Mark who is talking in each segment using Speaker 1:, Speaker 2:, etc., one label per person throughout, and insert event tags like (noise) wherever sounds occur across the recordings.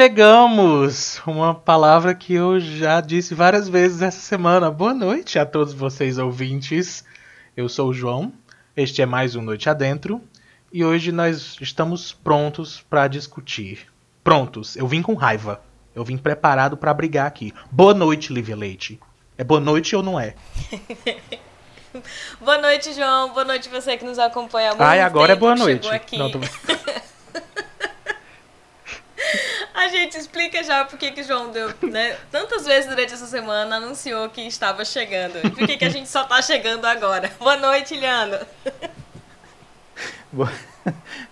Speaker 1: chegamos! Uma palavra que eu já disse várias vezes essa semana. Boa noite a todos vocês ouvintes. Eu sou o João. Este é mais um Noite Adentro. E hoje nós estamos prontos para discutir. Prontos. Eu vim com raiva. Eu vim preparado para brigar aqui. Boa noite, Lívia Leite. É boa noite ou não é? (laughs)
Speaker 2: boa noite, João. Boa noite você que nos acompanha há muito
Speaker 1: Ai, agora é
Speaker 2: tempo,
Speaker 1: boa noite.
Speaker 2: Aqui.
Speaker 1: Não, tô... (laughs)
Speaker 2: A gente explica já por que que João deu, né, tantas vezes durante essa semana anunciou que estava chegando. E por que que a gente só está chegando agora. (laughs) Boa noite, Liano. (laughs)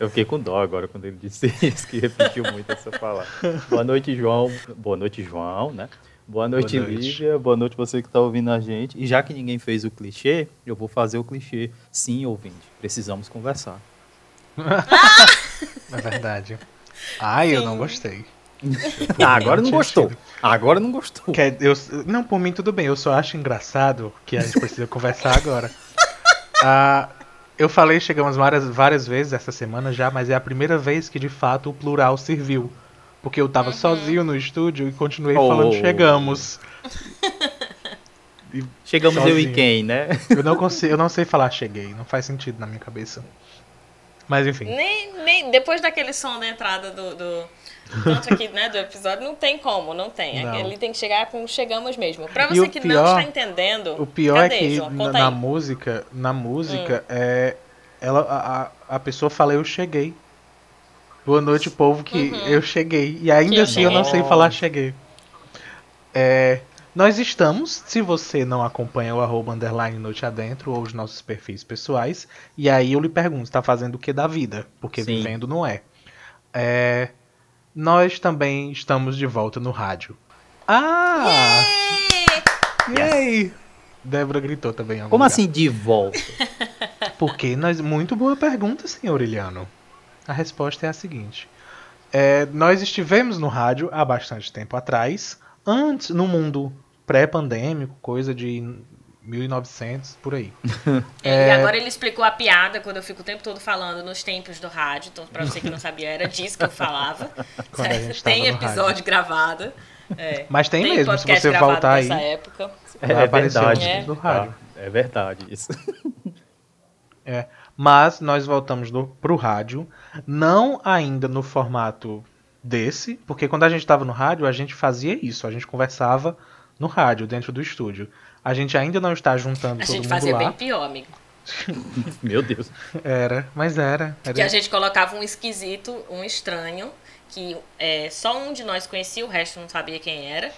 Speaker 3: Eu fiquei com dó agora quando ele disse isso, que repetiu muito essa palavra. Boa noite, João. Boa noite, João, né? Boa noite, Boa noite. Lívia. Boa noite você que está ouvindo a gente. E já que ninguém fez o clichê, eu vou fazer o clichê. Sim, ouvinte, precisamos conversar. (laughs)
Speaker 1: é verdade. Ai, Sim. eu não gostei.
Speaker 3: Ah, agora não gostou. Agora não gostou.
Speaker 1: Que eu, não, por mim tudo bem. Eu só acho engraçado que a gente precisa (laughs) conversar agora. Ah, eu falei, chegamos várias, várias vezes essa semana já, mas é a primeira vez que de fato o plural serviu. Porque eu tava uhum. sozinho no estúdio e continuei oh. falando chegamos. (laughs)
Speaker 3: E chegamos sozinho. eu e quem, né?
Speaker 1: Eu não consigo, eu não sei falar cheguei, não faz sentido na minha cabeça. Mas enfim.
Speaker 2: Nem, nem depois daquele som da entrada do, do tanto aqui, né, do episódio, não tem como, não tem. Não. Ele tem que chegar com chegamos mesmo. Pra você que pior, não está entendendo.
Speaker 1: O pior cadê, é que João? na, na música, na música, hum. é. Ela, a, a pessoa fala, eu cheguei. Boa noite, povo, que uhum. eu cheguei. E ainda que assim eu não sei falar cheguei. É, nós estamos, se você não acompanha o arroba underline noite adentro ou os nossos perfis pessoais, e aí eu lhe pergunto, está fazendo o que da vida? Porque Sim. vivendo não é. é. Nós também estamos de volta no rádio. Ah! Yay! Yes. Débora gritou também.
Speaker 3: Como lugar. assim de volta? (laughs)
Speaker 1: Porque nós. Muito boa pergunta, senhor Iliano. A resposta é a seguinte. É, nós estivemos no rádio há bastante tempo atrás, antes, no mundo pré-pandêmico, coisa de 1900, por aí.
Speaker 2: É, (laughs) é... E agora ele explicou a piada, quando eu fico o tempo todo falando nos tempos do rádio. Então, pra você que não sabia, era disso que eu falava. (laughs) tem episódio gravado. É, (laughs)
Speaker 1: Mas tem, tem mesmo, se você voltar aí.
Speaker 2: Época.
Speaker 3: É, é verdade. No rádio. Ah, é verdade isso.
Speaker 1: É, mas nós voltamos do, pro rádio, não ainda no formato desse, porque quando a gente estava no rádio, a gente fazia isso, a gente conversava no rádio, dentro do estúdio. A gente ainda não está juntando a todo mundo lá. A gente fazia bem
Speaker 2: pior, amigo. (laughs)
Speaker 3: Meu Deus.
Speaker 1: Era, mas era, era.
Speaker 2: Que a gente colocava um esquisito, um estranho, que é, só um de nós conhecia, o resto não sabia quem era,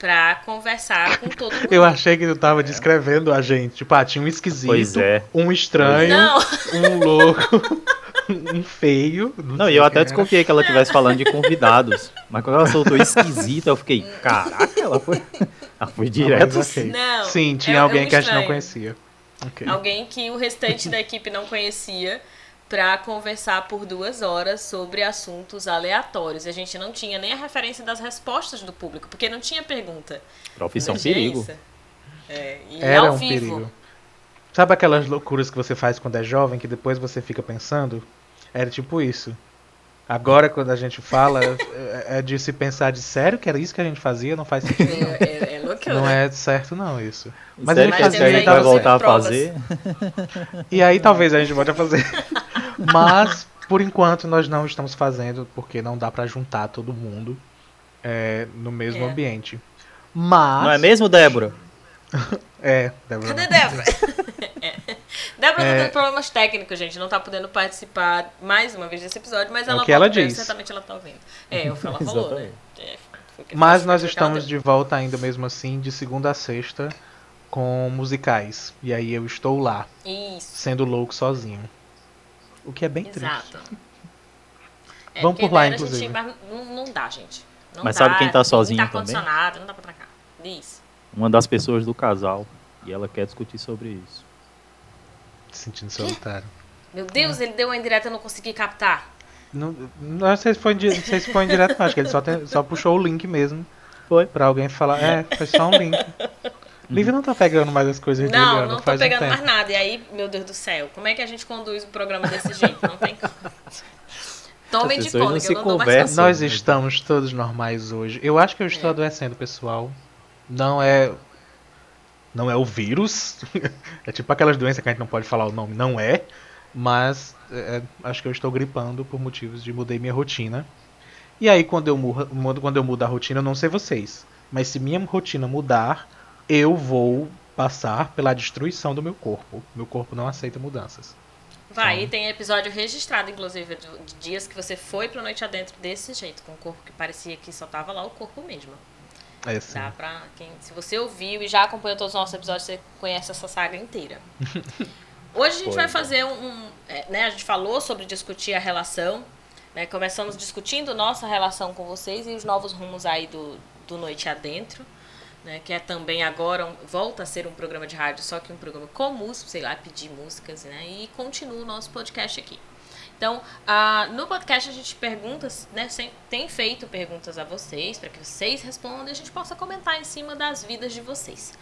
Speaker 2: pra conversar com todo (laughs) mundo.
Speaker 1: Eu achei que tu tava é. descrevendo a gente. Tipo, ah, tinha um esquisito,
Speaker 3: é.
Speaker 1: um estranho, não. um louco. (laughs) (laughs) um feio.
Speaker 3: Não, não e eu até desconfiei que ela estivesse falando de convidados. Mas quando ela soltou esquisita, eu fiquei, caraca, ela foi. (laughs) Ela foi direto.
Speaker 2: assim. Não,
Speaker 1: Sim, tinha é, alguém é um que a gente não conhecia.
Speaker 2: Okay. Alguém que o restante da equipe não conhecia para conversar por duas horas sobre assuntos aleatórios. A gente não tinha nem a referência das respostas do público, porque não tinha pergunta.
Speaker 3: Profissão perigo.
Speaker 2: É, e
Speaker 1: Era
Speaker 2: ao
Speaker 1: um
Speaker 2: vivo.
Speaker 1: perigo. Sabe aquelas loucuras que você faz quando é jovem, que depois você fica pensando? Era tipo isso. Agora, quando a gente fala, (laughs) é, é de se pensar de sério que era isso que a gente fazia, não faz sentido. Não,
Speaker 2: é, é, é loucura.
Speaker 1: Não é certo, não, isso.
Speaker 3: Mas sério a gente fazia. A gente vai voltar a fazer.
Speaker 1: E aí talvez a gente volte a fazer. (laughs) Mas, por enquanto, nós não estamos fazendo, porque não dá para juntar todo mundo é, no mesmo é. ambiente. Mas.
Speaker 3: Não é mesmo, Débora? (laughs)
Speaker 1: é, Débora.
Speaker 2: Cadê Débora? Débora é... tá tendo problemas técnicos, gente. Não tá podendo participar mais uma vez desse episódio, mas
Speaker 1: é
Speaker 2: ela
Speaker 1: o que ela diz.
Speaker 2: certamente ela tá ouvindo. É, o que ela falou, né? É,
Speaker 1: mas nós estamos de volta ainda mesmo assim, de segunda a sexta, com musicais. E aí eu estou lá.
Speaker 2: Isso.
Speaker 1: Sendo louco sozinho. O que é bem
Speaker 2: Exato.
Speaker 1: triste. (laughs) É, Vamos por lá, inclusive.
Speaker 2: Gente, mas não, não, dá, gente. Não
Speaker 3: mas
Speaker 2: dá,
Speaker 3: sabe quem tá sozinho
Speaker 2: tá
Speaker 3: também?
Speaker 2: Não dá pra trancar. Diz.
Speaker 3: Uma das pessoas do casal. E ela quer discutir sobre isso
Speaker 1: sentindo solitário.
Speaker 2: Meu Deus, ele deu uma indireta e eu não consegui captar.
Speaker 1: Não, não sei se foi, não sei se foi indireto, não. Acho que ele só, tem, só puxou o link mesmo. Foi. Pra alguém falar. É, foi só um link. Lívia não tá pegando mais as coisas
Speaker 2: dele.
Speaker 1: Não,
Speaker 2: não tô pegando um mais nada. E aí, meu Deus do céu, como é que a gente conduz o programa desse jeito? Não tem como. Tomem de conta,
Speaker 3: não
Speaker 2: que eu não.
Speaker 1: Nós estamos todos normais hoje. Eu acho que eu estou
Speaker 2: É.
Speaker 1: adoecendo, pessoal. Não é. Não é o vírus. (laughs) é tipo aquelas doenças que a gente não pode falar o nome. Não é. Mas é, acho que eu estou gripando por motivos de mudei minha rotina. E aí, quando eu, mudo, quando eu mudo a rotina, eu não sei vocês. Mas se minha rotina mudar, eu vou passar pela destruição do meu corpo. Meu corpo não aceita mudanças.
Speaker 2: Vai, e tem episódio registrado, inclusive, de de dias que você foi pra noite adentro desse jeito, com o corpo que parecia que só tava lá o corpo mesmo.
Speaker 1: É assim.
Speaker 2: Dá pra quem, se você ouviu e já acompanhou todos os nossos episódios, você conhece essa saga inteira. (laughs) Hoje a gente
Speaker 3: Pois
Speaker 2: vai
Speaker 3: é.
Speaker 2: fazer um, um, é, né, a gente falou sobre discutir a relação, né, começamos discutindo nossa relação com vocês e os novos rumos aí do, do Noite Adentro, né, que é também agora, um- volta a ser um programa de rádio, só que um programa com música, sei lá, pedir músicas, né, e continua o nosso podcast aqui. Então, ah, no podcast a gente pergunta, né, tem feito perguntas a vocês, para que vocês respondam e a gente possa comentar em cima das vidas de vocês.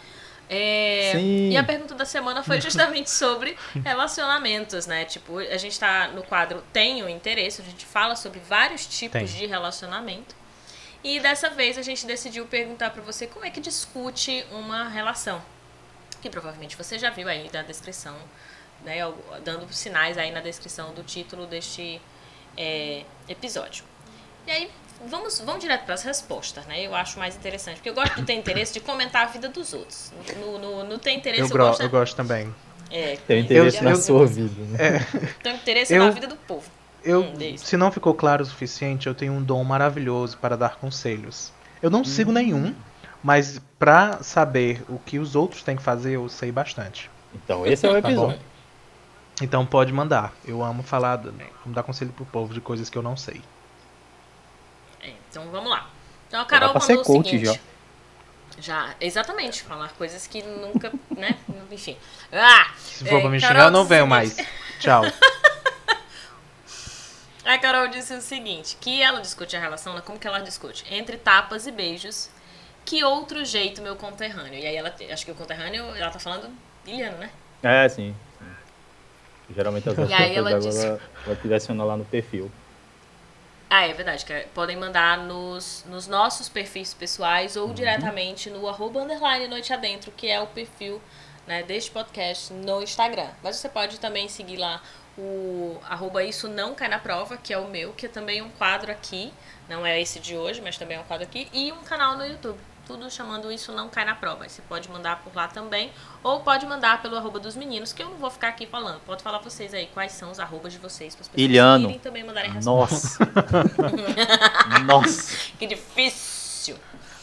Speaker 2: É,
Speaker 3: Sim.
Speaker 2: e a pergunta da semana foi (laughs) justamente sobre relacionamentos, né? Tipo, a gente tá no quadro Tenho Interesse, a gente fala sobre vários tipos
Speaker 1: Tem.
Speaker 2: de relacionamento. E dessa vez a gente decidiu perguntar pra você como é que discute uma relação. Que provavelmente você já viu aí da descrição, né? Dando sinais aí na descrição do título deste é, episódio. E aí, vamos, vamos direto para as respostas, né? Eu acho mais interessante, porque eu gosto de ter interesse de comentar a vida dos outros. No, no, no ter interesse,
Speaker 1: Eu,
Speaker 2: eu, gosto.
Speaker 1: eu gosto também.
Speaker 2: É,
Speaker 3: Tem interesse
Speaker 1: Eu-
Speaker 3: na
Speaker 1: eu-
Speaker 3: sua vida, né?
Speaker 2: tenho interesse
Speaker 1: eu-
Speaker 2: na vida do povo.
Speaker 1: Eu,
Speaker 2: Hum,
Speaker 1: se não ficou claro o suficiente, eu tenho um dom maravilhoso para dar conselhos. Eu não sigo nenhum, mas pra saber o que os outros têm que fazer, eu sei bastante.
Speaker 3: Então, esse é o
Speaker 1: Tá
Speaker 3: episódio.
Speaker 1: Então pode mandar. Eu amo falar, amo dar conselho pro povo de coisas que eu não sei.
Speaker 2: É, então vamos lá. Então a Carol
Speaker 3: pra ser
Speaker 2: mandou o
Speaker 3: coach
Speaker 2: seguinte. Já, exatamente, falar coisas que nunca, (laughs) né? Enfim. Ah!
Speaker 1: Se for
Speaker 2: É,
Speaker 1: pra me
Speaker 2: Carol
Speaker 1: xingar, eu não venho mais. Tchau. (laughs)
Speaker 2: A Carol disse o seguinte, que ela discute a relação, né, como que ela discute? Entre tapas e beijos. Que outro jeito, meu conterrâneo? E aí ela, acho que o conterrâneo, ela tá falando Iliano, né?
Speaker 3: É, sim. Geralmente as
Speaker 2: E aí ela disse-
Speaker 3: ela, ela direciona lá no perfil.
Speaker 2: Ah, é verdade, que podem mandar nos, nos nossos perfis pessoais ou diretamente no arroba underline noite adentro, que é o perfil né, deste podcast no Instagram. Mas você pode também seguir lá o arroba isso não cai na prova, que é o meu, que é também um quadro aqui, não é esse de hoje, mas também é um quadro aqui, e um canal no YouTube. Tudo chamando isso não cai na prova. Você pode mandar por lá também, ou pode mandar pelo arroba dos meninos, que eu não vou ficar aqui falando. Pode falar vocês aí quais são os arrobas de vocês, para as pessoas
Speaker 3: Iliano.
Speaker 2: e também mandarem respostas.
Speaker 3: Nossa! Nossa! (laughs)
Speaker 2: Que difícil.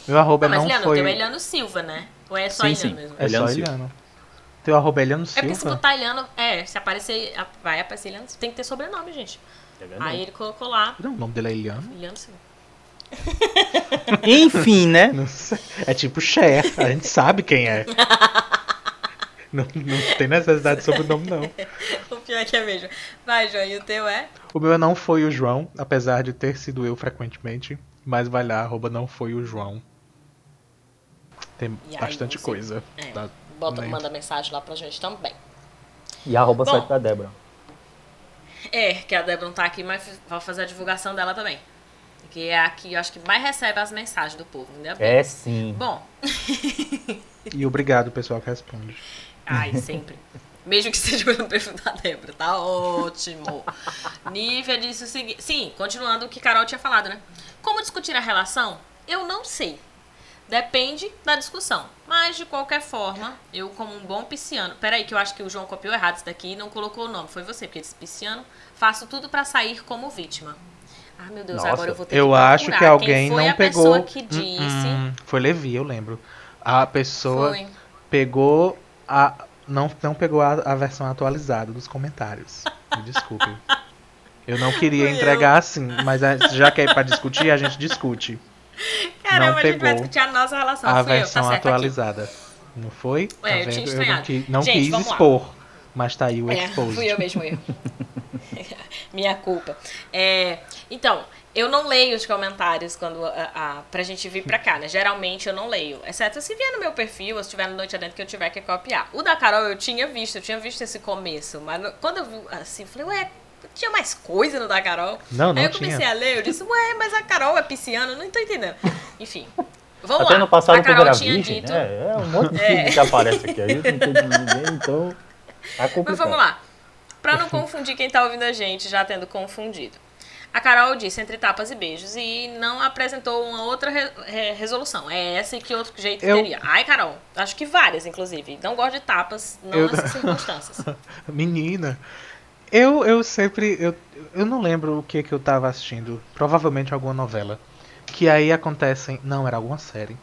Speaker 1: Meu arroba
Speaker 2: Mas,
Speaker 1: não
Speaker 2: Eliano,
Speaker 1: foi.
Speaker 2: tem o Eliano Silva, né? Ou é só
Speaker 3: Sim,
Speaker 2: Eliano
Speaker 3: sim.
Speaker 2: mesmo?
Speaker 1: É
Speaker 3: Eliano
Speaker 1: só
Speaker 3: Silva.
Speaker 1: Eliano. Teu arroba é Eliano
Speaker 2: É porque se
Speaker 1: Silva?
Speaker 2: botar Eliano, é, se aparecer, vai aparecer Eliano, tem que ter sobrenome, gente.
Speaker 3: É verdade.
Speaker 2: Aí ele colocou lá,
Speaker 1: Não, o nome dele é Eliano.
Speaker 2: Eliano Silva. (laughs)
Speaker 3: Enfim, né?
Speaker 1: É tipo Cher, a gente sabe quem é. (laughs) Não, não tem necessidade de sobrenome, não. (laughs)
Speaker 2: O pior é que é mesmo. Vai, João, e o teu é?
Speaker 1: O meu não foi o João, apesar de ter sido eu frequentemente. Mas vai lá, arroba não foi o João. Tem
Speaker 2: aí
Speaker 1: bastante coisa.
Speaker 2: É,
Speaker 1: tá?
Speaker 2: bota,
Speaker 1: Nem-
Speaker 2: manda mensagem lá pra gente também.
Speaker 3: E arroba
Speaker 2: Bom.
Speaker 3: site da Débora.
Speaker 2: É, que a Débora não tá aqui, mas vai fazer a divulgação dela também. Que é a que eu acho que mais recebe as mensagens do povo, ainda bem.
Speaker 3: É sim.
Speaker 2: Bom,
Speaker 1: E obrigado, pessoal, que responde.
Speaker 2: Ai, sempre. Mesmo que seja pelo perfil da Débora, tá ótimo. Nívia disse o seguinte. Sim, continuando o que Carol tinha falado, né? Como discutir a relação? Eu não sei. Depende da discussão. Mas, de qualquer forma, eu, como um bom pisciano. Peraí, que eu acho que o João copiou errado isso daqui e não colocou o nome. Foi você, porque ele disse pisciano. Faço tudo pra sair como vítima. Ah, meu Deus,
Speaker 3: Nossa,
Speaker 2: agora eu vou ter
Speaker 1: Eu
Speaker 2: que
Speaker 1: acho
Speaker 2: procurar
Speaker 1: que alguém
Speaker 2: quem foi
Speaker 1: não
Speaker 2: a
Speaker 1: pegou.
Speaker 2: pessoa que
Speaker 1: Hum,
Speaker 2: disse.
Speaker 1: hum, foi Levi, eu lembro. A pessoa
Speaker 2: Foi.
Speaker 1: pegou a. Não, não pegou a, a versão atualizada dos comentários. Me desculpe. Eu não queria
Speaker 2: Fui
Speaker 1: entregar assim, mas já que é pra discutir, a gente discute.
Speaker 2: Caramba,
Speaker 1: não
Speaker 2: a gente vai
Speaker 1: pegou
Speaker 2: discutir a nossa relação.
Speaker 1: a
Speaker 2: Fui eu, tá
Speaker 1: versão
Speaker 2: certo aqui.
Speaker 1: atualizada. Não foi? Tá
Speaker 2: É, eu tinha
Speaker 1: vendo? não,
Speaker 2: estranhado.
Speaker 1: qui- não
Speaker 2: Gente,
Speaker 1: quis
Speaker 2: vamos lá.
Speaker 1: Mas tá aí o
Speaker 2: É,
Speaker 1: exposed.
Speaker 2: fui eu mesmo eu. (laughs) Minha culpa. É, então, eu não leio os comentários quando a, a, pra gente vir pra cá, né? Geralmente eu não leio. Exceto se vier no meu perfil, ou se tiver no Noite Adentro que eu tiver que copiar. O da Carol eu tinha visto, eu tinha visto esse começo. Mas quando eu vi assim, eu falei, ué, tinha mais coisa no da Carol.
Speaker 1: Não, não
Speaker 2: Aí eu comecei
Speaker 1: tinha.
Speaker 2: a ler, eu disse, ué, mas a Carol é pisciana, eu não tô entendendo. Enfim, vamos
Speaker 3: Até
Speaker 2: lá.
Speaker 3: no passado
Speaker 2: a Carol tinha
Speaker 3: virgem,
Speaker 2: dito...
Speaker 3: né? É um monte de
Speaker 2: É.
Speaker 3: filme que aparece aqui. Aí não tem de ninguém, então. Tá
Speaker 2: Mas vamos lá. Pra não confundir quem tá ouvindo a gente, já tendo confundido. A Carol disse entre tapas e beijos e não apresentou uma outra re- re- resolução. É essa e que outro jeito
Speaker 1: Eu-
Speaker 2: teria. Ai, Carol, acho que várias, inclusive. Não gosto de tapas, não
Speaker 1: Eu-
Speaker 2: nessas circunstâncias. (laughs)
Speaker 1: Menina. Eu, eu sempre. Eu, eu não lembro o que que eu tava assistindo. Provavelmente alguma novela. Que aí acontecem. Não, era alguma série.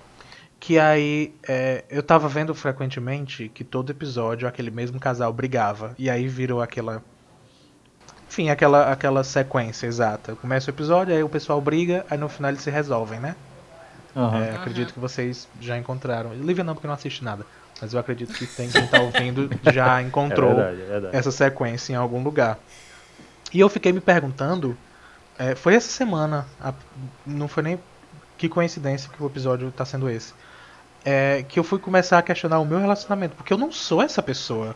Speaker 1: Que aí é, eu tava vendo frequentemente que todo episódio aquele mesmo casal brigava. E aí virou aquela. Enfim, aquela, aquela sequência exata. Começa o episódio, aí o pessoal briga, aí no final eles se resolvem, né?
Speaker 3: Aham.
Speaker 1: É, acredito que vocês já encontraram. Lívia não, porque não assisti nada. Mas eu acredito que tem quem tá ouvindo já (laughs) encontrou
Speaker 3: É verdade, é verdade.
Speaker 1: essa sequência em algum lugar. E eu fiquei me perguntando, é, foi essa semana, a- não foi nem que coincidência que o episódio tá sendo esse, é, que eu fui começar a questionar o meu relacionamento, porque eu não sou essa pessoa,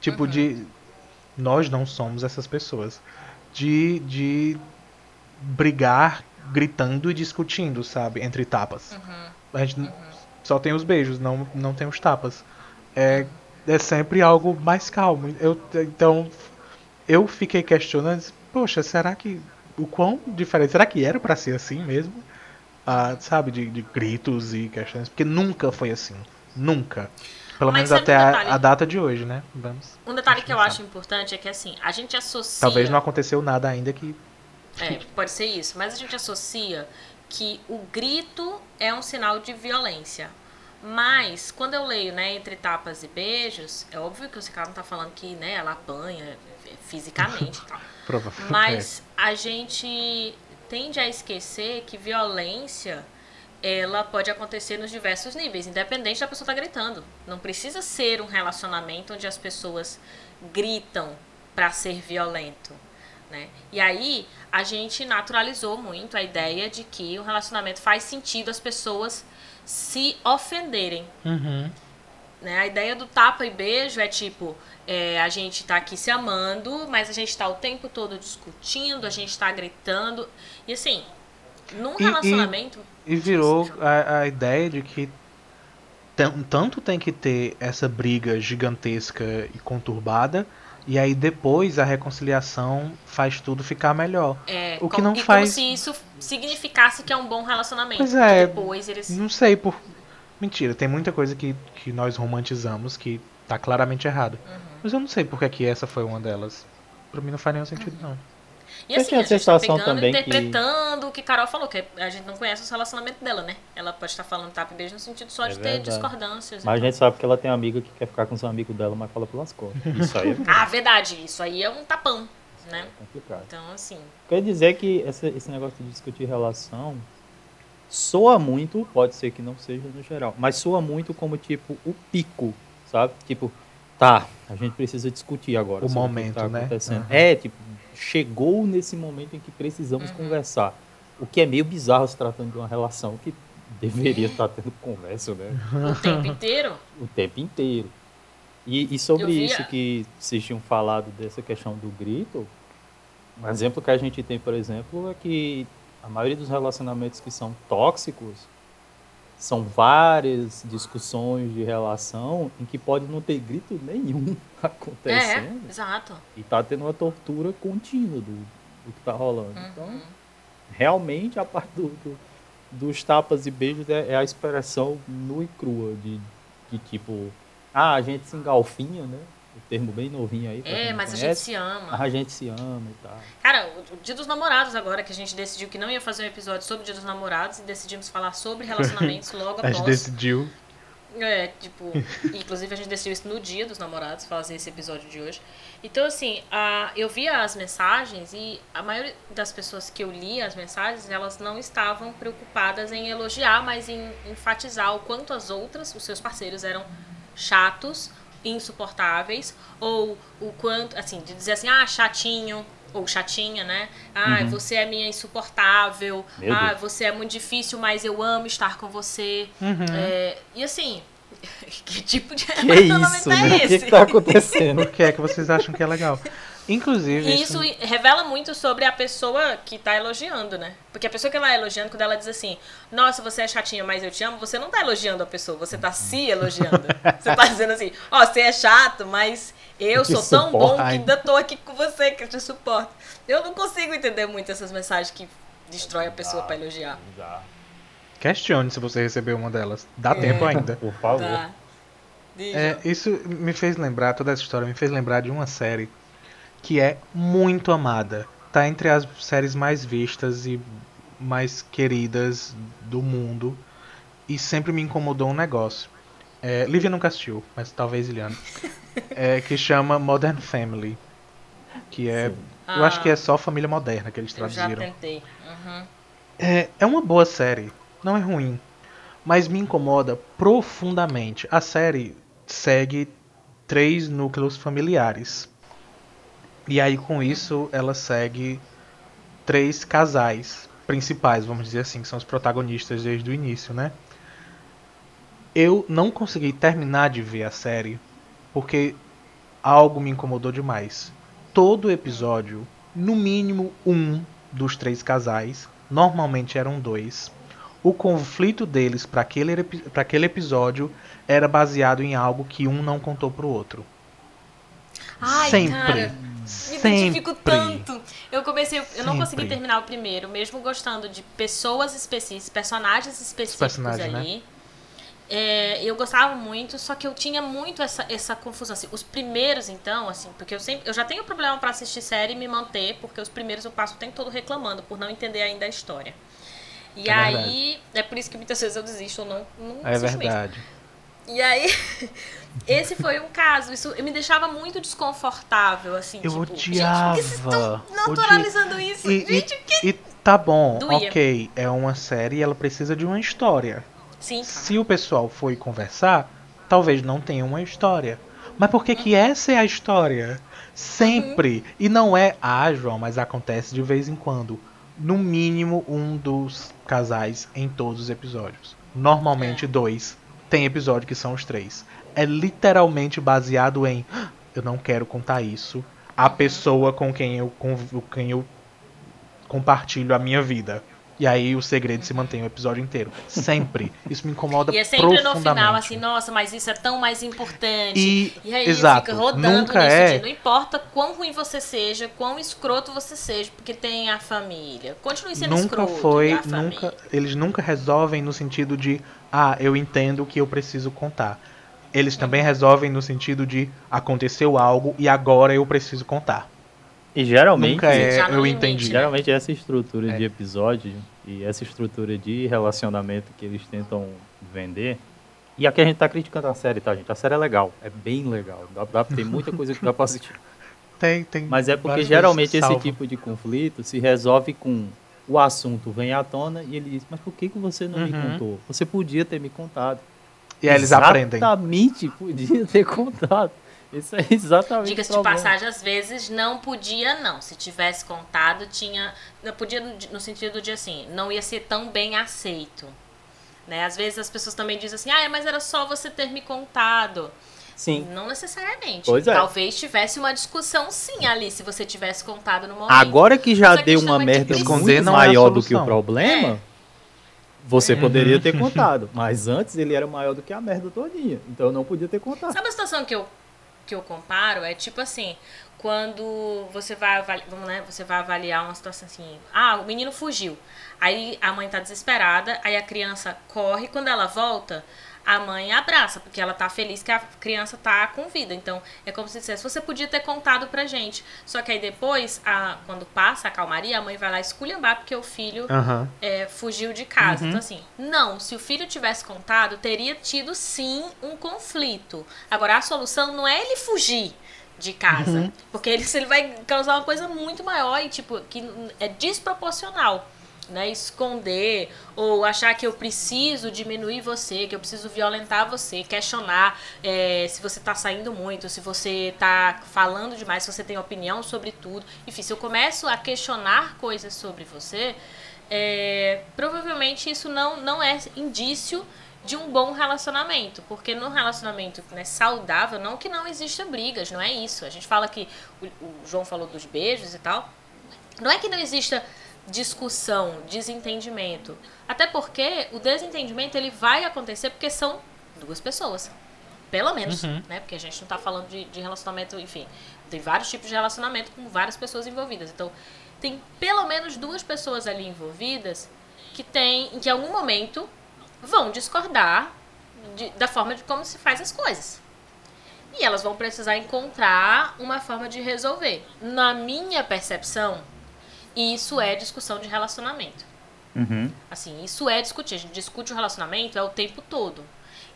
Speaker 1: tipo de, nós não somos essas pessoas, de, de brigar gritando e discutindo, sabe, entre tapas. A gente n- só tem os beijos, não, não tem os tapas. É, é sempre algo mais calmo. Eu, então, eu fiquei questionando, poxa, será que o quão diferente, será que era pra ser assim mesmo? Ah, sabe, de, de gritos e questões, porque nunca foi assim, nunca. Pelo
Speaker 2: Mas
Speaker 1: menos até
Speaker 2: um
Speaker 1: a,
Speaker 2: detalhe?
Speaker 1: a data de hoje, né? Vamos.
Speaker 2: Um detalhe que eu acho importante é que assim, a gente associa.
Speaker 1: Talvez não aconteceu nada ainda que
Speaker 2: É, pode ser isso. Mas a gente associa que o grito é um sinal de violência. Mas, quando eu leio, né, entre tapas e beijos, é óbvio que o cara não tá falando que, né, ela apanha é, fisicamente e tal. (laughs)
Speaker 1: provavelmente.
Speaker 2: Mas a gente tende a esquecer que violência ela pode acontecer nos diversos níveis, independente da pessoa estar gritando. Não precisa ser um relacionamento onde as pessoas gritam para ser violento. Né? E aí a gente naturalizou muito a ideia de que o relacionamento faz sentido as pessoas se ofenderem.
Speaker 1: Uhum.
Speaker 2: Né? A ideia do tapa e beijo é tipo, é, a gente tá aqui se amando, mas a gente tá o tempo todo discutindo, a gente tá gritando. E assim, num
Speaker 1: E- e-
Speaker 2: relacionamento.
Speaker 1: E virou a, a ideia de que tan- tanto tem que ter essa briga gigantesca e conturbada, e aí depois a reconciliação faz tudo ficar melhor.
Speaker 2: É,
Speaker 1: o que
Speaker 2: como,
Speaker 1: não
Speaker 2: e
Speaker 1: faz-
Speaker 2: como se isso significasse que é um bom relacionamento.
Speaker 1: Pois é.
Speaker 2: Depois eles.
Speaker 1: Não sei por. Mentira, tem muita coisa que, que nós romantizamos que tá claramente errado.
Speaker 2: Uhum.
Speaker 1: Mas eu não sei porque que essa foi uma delas. Pra mim não faz nenhum sentido, não.
Speaker 2: E assim, a
Speaker 3: a
Speaker 2: gente tá pegando,
Speaker 3: também que-
Speaker 2: interpretando o que Carol falou, que a gente não conhece os relacionamentos dela, né? Ela pode estar falando tapa e beijo no sentido só
Speaker 3: É
Speaker 2: de ter
Speaker 3: verdade.
Speaker 2: discordâncias. e
Speaker 3: Mas a
Speaker 2: tal.
Speaker 3: gente sabe que ela tem amiga que quer ficar com os amigos dela, mas fala pelas costas. Isso aí é (laughs)
Speaker 2: Ah, verdade, isso aí é um tapão, né?
Speaker 3: complicado.
Speaker 2: Então, assim.
Speaker 3: Quer dizer que esse, esse negócio de discutir relação soa muito, pode ser que não seja no geral, mas soa muito como tipo o pico, sabe? Tipo, tá, a gente precisa discutir agora
Speaker 1: O momento,
Speaker 3: que tá
Speaker 1: né?
Speaker 3: acontecendo.
Speaker 1: Aham.
Speaker 3: É, tipo, chegou nesse momento em que precisamos
Speaker 2: Uhum.
Speaker 3: conversar. O que é meio bizarro se tratando de uma relação que deveria estar tendo conversa, né?
Speaker 2: O tempo inteiro.
Speaker 3: o tempo inteiro. E, e sobre isso que vocês tinham falado dessa questão do grito, um exemplo que a gente tem, por exemplo, é que a maioria dos relacionamentos que são tóxicos são várias discussões de relação em que pode não ter grito nenhum (laughs)
Speaker 2: É,
Speaker 3: acontecendo
Speaker 2: exato.
Speaker 3: e tá tendo uma tortura contínua do, do que tá rolando. Então,
Speaker 2: Uhum.
Speaker 3: realmente a parte do, do- dos tapas e beijos é, é a expressão nua e crua de, de tipo, ah, a gente se engalfinha, né? O termo bem novinho aí.
Speaker 2: É, mas a gente
Speaker 3: conhece.
Speaker 2: se ama.
Speaker 3: A gente se ama e tal.
Speaker 2: Cara, o, Dia dos Namorados agora, que a gente decidiu que não ia fazer um episódio sobre o Dia dos Namorados e decidimos falar sobre relacionamentos (laughs) logo
Speaker 1: A gente
Speaker 2: após.
Speaker 1: decidiu.
Speaker 2: É, tipo, (laughs) inclusive a gente decidiu isso no dia dos namorados, fazer esse episódio de hoje. Então, assim, a, eu via as mensagens e a maioria das pessoas que eu li as mensagens, elas não estavam preocupadas em elogiar, mas em enfatizar o quanto as outras, os seus parceiros, eram chatos, insuportáveis, ou o quanto, assim, de dizer assim, ah, chatinho, ou chatinha, né? Ah, você é minha insuportável.
Speaker 3: Meu
Speaker 2: ah,
Speaker 3: Deus.
Speaker 2: você é muito difícil, mas eu amo estar com você.
Speaker 1: Uhum.
Speaker 2: É, e assim, (laughs) que tipo de
Speaker 3: Que
Speaker 2: relacionamento
Speaker 3: isso,
Speaker 2: é
Speaker 3: né? O que,
Speaker 2: esse?
Speaker 3: que tá acontecendo? (laughs)
Speaker 1: Por que é que vocês acham que é legal? Inclusive.
Speaker 2: E isso, isso revela muito sobre a pessoa que tá elogiando, né? Porque a pessoa que ela é elogiando, quando ela diz assim, nossa, você é chatinha, mas eu te amo, você não tá elogiando a pessoa, você tá se elogiando. (laughs) você tá dizendo assim, ó, oh, você é chato, mas eu sou tão bom que ainda tô aqui com você, que eu te suporto. Eu não consigo entender muito essas mensagens que destrói a pessoa para elogiar.
Speaker 1: Questione se você recebeu uma delas. Dá é. tempo ainda.
Speaker 3: Por favor. Tá.
Speaker 1: É, isso me fez lembrar, toda essa história me fez lembrar de uma série que é muito amada. Tá entre as séries mais vistas e mais queridas do mundo. E sempre me incomodou um negócio. É, Lívia nunca assistiu, mas talvez Iliana. (laughs) é, que chama Modern Family. Que é. Ah, eu acho que é só Família Moderna que eles traduziram. Eu
Speaker 2: já tentei. Uhum.
Speaker 1: É, é uma boa série. Não é ruim. Mas me incomoda profundamente. A série segue três núcleos familiares. E aí com isso ela segue três casais principais, vamos dizer assim, que são os protagonistas desde o início, né? Eu não consegui terminar de ver a série porque algo me incomodou demais. Todo episódio, no mínimo um dos três casais, normalmente eram dois, o conflito deles para aquele, aquele episódio era baseado em algo que um não contou pro outro.
Speaker 2: Ai, Sempre. Cara, me Sempre. identifico tanto. Eu comecei, eu Sempre. não consegui terminar o primeiro, mesmo gostando de pessoas específicas, personagens específicos personagem, ali. Né? É, eu gostava muito, só que eu tinha muito essa, essa confusão. Assim, os primeiros, então, assim, porque eu sempre. Eu já tenho problema para assistir série e me manter, porque os primeiros eu passo o tempo todo reclamando por não entender ainda a história. E é aí, verdade. é por isso que muitas vezes eu desisto ou não, não
Speaker 1: É verdade. Mesmo.
Speaker 2: E aí, (laughs) esse foi um caso. Isso me deixava muito desconfortável, assim.
Speaker 1: Eu tipo, odiava. Gente, por que vocês
Speaker 2: estão naturalizando Odi... isso?
Speaker 1: E,
Speaker 2: gente,
Speaker 1: e, que... e tá bom, Doía. ok. É uma série e ela precisa de uma história.
Speaker 2: Sim.
Speaker 1: Se o pessoal foi conversar, talvez não tenha uma história. Mas por que, que essa é a história? Sempre. Uhum. E não é, ah, João, mas acontece de vez em quando. No mínimo um dos casais em todos os episódios. Normalmente é. dois. Tem episódio que são os três. É literalmente baseado em eu não quero contar isso. A uhum. pessoa com quem eu, com quem eu compartilho a minha vida. E aí o segredo se mantém o episódio inteiro. Sempre. Isso me incomoda
Speaker 2: E é sempre no final, assim, nossa, mas isso é tão mais importante.
Speaker 1: E, e aí exato, fica rodando nunca nisso é...
Speaker 2: de, não importa quão ruim você seja, quão escroto você seja, porque tem a família. Continue sendo
Speaker 1: nunca
Speaker 2: escroto.
Speaker 1: Foi, nunca Eles nunca resolvem no sentido de, ah, eu entendo o que eu preciso contar. Eles também resolvem no sentido de aconteceu algo e agora eu preciso contar.
Speaker 3: E geralmente,
Speaker 1: Nunca é, eu entendi.
Speaker 3: Geralmente essa estrutura é. de episódio e essa estrutura de relacionamento que eles tentam vender. E aqui a gente tá criticando a série, tá, gente? A série é legal, é bem legal. Dá, dá, tem muita (laughs) coisa que dá pra assistir.
Speaker 1: Tem, tem.
Speaker 3: Mas é porque geralmente esse tipo de conflito se resolve com o assunto vem à tona e ele diz, mas por que, que você não uhum. me contou? Você podia ter me contado.
Speaker 1: E aí eles aprendem.
Speaker 3: Exatamente, podia ter contado. Isso é exatamente
Speaker 2: Diga-se de passagem, às vezes não podia, não. Se tivesse contado, tinha. Não podia no, sentido de assim, não ia ser tão bem aceito. Né? Às vezes as pessoas também dizem assim, ah, mas era só você ter me contado.
Speaker 3: Sim.
Speaker 2: Não necessariamente.
Speaker 3: Pois é.
Speaker 2: Talvez tivesse uma discussão sim ali, se você tivesse contado no momento.
Speaker 3: Agora que já deu uma merda muito é maior do que o problema, é. Você é. poderia ter (laughs) contado. Mas antes ele era maior do que a merda todinha. Então eu não podia ter contado.
Speaker 2: Sabe a situação que eu que eu comparo é tipo assim, quando você vai avaliar, vamos né, você vai avaliar uma situação assim, ah, o menino fugiu. Aí a mãe tá desesperada, aí a criança corre, quando ela volta, a mãe abraça, porque ela tá feliz que a criança tá com vida. Então, é como se dissesse, você podia ter contado pra gente. Só que aí depois, a, quando passa a calmaria, a mãe vai lá esculhambar porque o filho
Speaker 1: uhum.
Speaker 2: é, fugiu de casa. Uhum. Então, assim, não, se o filho tivesse contado, teria tido sim um conflito. Agora, a solução não é ele fugir de casa. Uhum. Porque ele, ele vai causar uma coisa muito maior e, tipo, que é desproporcional né, esconder ou achar que eu preciso diminuir você, que eu preciso violentar você, questionar é, se você está saindo muito, se você está falando demais, se você tem opinião sobre tudo. Enfim, se eu começo a questionar coisas sobre você, é, provavelmente isso não, não é indício de um bom relacionamento. Porque no relacionamento né, saudável, não que não exista brigas, não é isso. A gente fala que o, o João falou dos beijos e tal. Não é que não exista discussão, desentendimento. Até porque o desentendimento ele vai acontecer porque são duas pessoas. Pelo menos, uhum. né? Porque a gente não está falando de, de relacionamento, enfim. Tem vários tipos de relacionamento com várias pessoas envolvidas. Então, tem pelo menos duas pessoas ali envolvidas que tem, que em algum momento vão discordar de, da forma de como se faz as coisas. E elas vão precisar encontrar uma forma de resolver. Na minha percepção, isso é discussão de relacionamento.
Speaker 3: Uhum.
Speaker 2: Assim, isso é discutir. A gente discute o relacionamento é o tempo todo.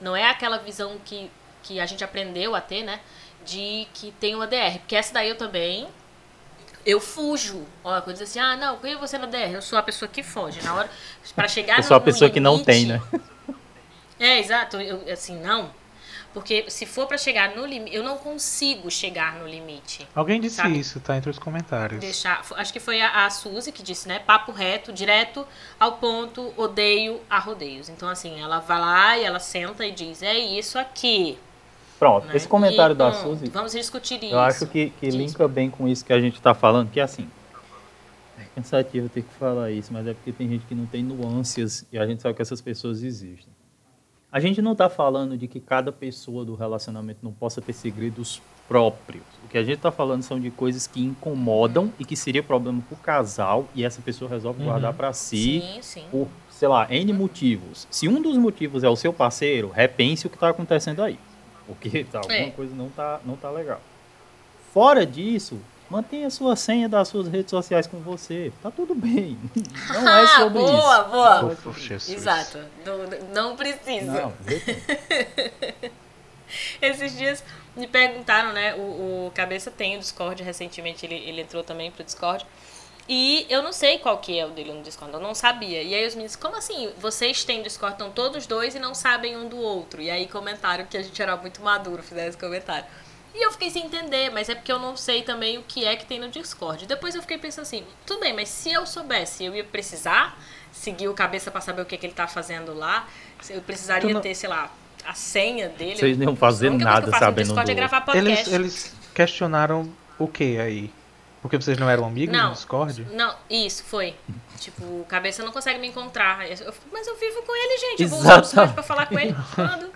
Speaker 2: Não é aquela visão que, que a gente aprendeu a ter, né? De que tem uma DR. Porque essa daí eu também eu fujo. Ó, quando diz assim, ah, não, quem é você na DR? Eu sou a pessoa que foge. Na hora, para chegar
Speaker 3: Eu sou a pessoa limite, que não tem, né?
Speaker 2: É, exato. Eu, assim, não. Porque se for para chegar no limite, eu não consigo chegar no limite.
Speaker 1: Alguém disse sabe? isso, tá entre os comentários.
Speaker 2: Deixar, acho que foi a, a Suzy que disse, né? Papo reto, direto ao ponto, odeio a rodeios. Então, assim, ela vai lá e ela senta e diz, é isso aqui.
Speaker 3: Pronto, né? esse comentário e, da hum, Suzy.
Speaker 2: Vamos discutir isso.
Speaker 3: Eu acho que, que linka bem com isso que a gente está falando, que é assim. É cansativo ter que falar isso, mas é porque tem gente que não tem nuances e a gente sabe que essas pessoas existem. A gente não está falando de que cada pessoa do relacionamento não possa ter segredos próprios. O que a gente está falando são de coisas que incomodam e que seria problema para o casal e essa pessoa resolve uhum. guardar para si
Speaker 2: sim, sim.
Speaker 3: por, sei lá, N motivos. Se um dos motivos é o seu parceiro, repense o que está acontecendo aí. Porque tá, alguma é. coisa não tá, não tá legal. Fora disso, mantenha a sua senha das suas redes sociais com você. Tá tudo bem. (laughs) Não é sobre
Speaker 2: boa,
Speaker 3: isso.
Speaker 2: Boa, boa. Exato. Não, não precisa. Não, (laughs) Esses dias me perguntaram, né? O, o Cabeça tem o Discord, recentemente ele, ele entrou também pro Discord. E eu não sei qual que é o dele no Discord, eu não sabia. E aí os meninos, como assim? Vocês têm Discord, estão todos dois e não sabem um do outro. E aí comentaram que a gente era muito maduro, fizeram esse comentário. E eu fiquei sem entender, mas é porque eu não sei também o que é que tem no Discord. Depois eu fiquei pensando assim, tudo bem, mas se eu soubesse, eu ia precisar seguir o cabeça para saber o que, é que ele tá fazendo lá. Eu precisaria não... ter, sei lá, a senha dele.
Speaker 3: Vocês não iam fazer nada sabendo
Speaker 2: do... é gravar podcast.
Speaker 1: Eles, eles questionaram o que aí? Porque vocês não eram amigos não, no Discord?
Speaker 2: Não, isso, foi. tipo, o cabeça não consegue me encontrar. Eu, mas eu vivo com ele, gente. Eu vou usar o Discord pra falar com ele. Quando?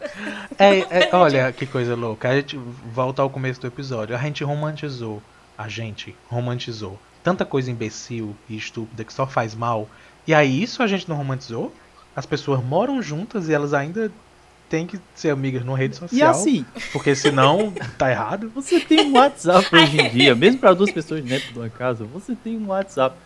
Speaker 1: É, é, olha que coisa louca. A gente volta ao começo do episódio. A gente romantizou. A gente romantizou. Tanta coisa imbecil e estúpida que só faz mal. E aí, isso a gente não romantizou? As pessoas moram juntas e elas ainda tem que ser amigas numa rede social.
Speaker 3: E assim.
Speaker 1: Porque senão tá errado. (laughs)
Speaker 3: Você tem um WhatsApp (laughs) hoje em dia, mesmo para duas pessoas dentro de uma casa, você tem um WhatsApp.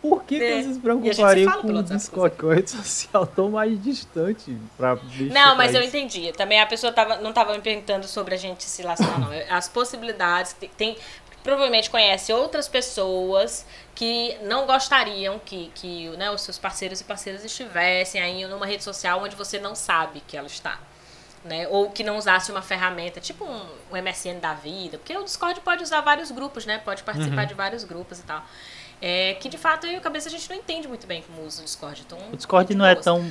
Speaker 3: Por que, é. que vocês se preocupariam com o Discord, com a rede social tão mais distante pra
Speaker 2: Não, mas eu entendi. Também a pessoa tava, não estava me perguntando sobre a gente se relacionar, não. As possibilidades. Tem, provavelmente conhece outras pessoas que não gostariam que, que né, os seus parceiros e parceiras estivessem aí numa rede social onde você não sabe que ela está né? Ou que não usasse uma ferramenta, tipo um, um, MSN da vida, porque o Discord pode usar vários grupos, né? Pode participar uhum. de vários grupos e tal. É, que de fato eu e a cabeça a gente não entende muito bem como usa o Discord. Então,
Speaker 3: o Discord não é tão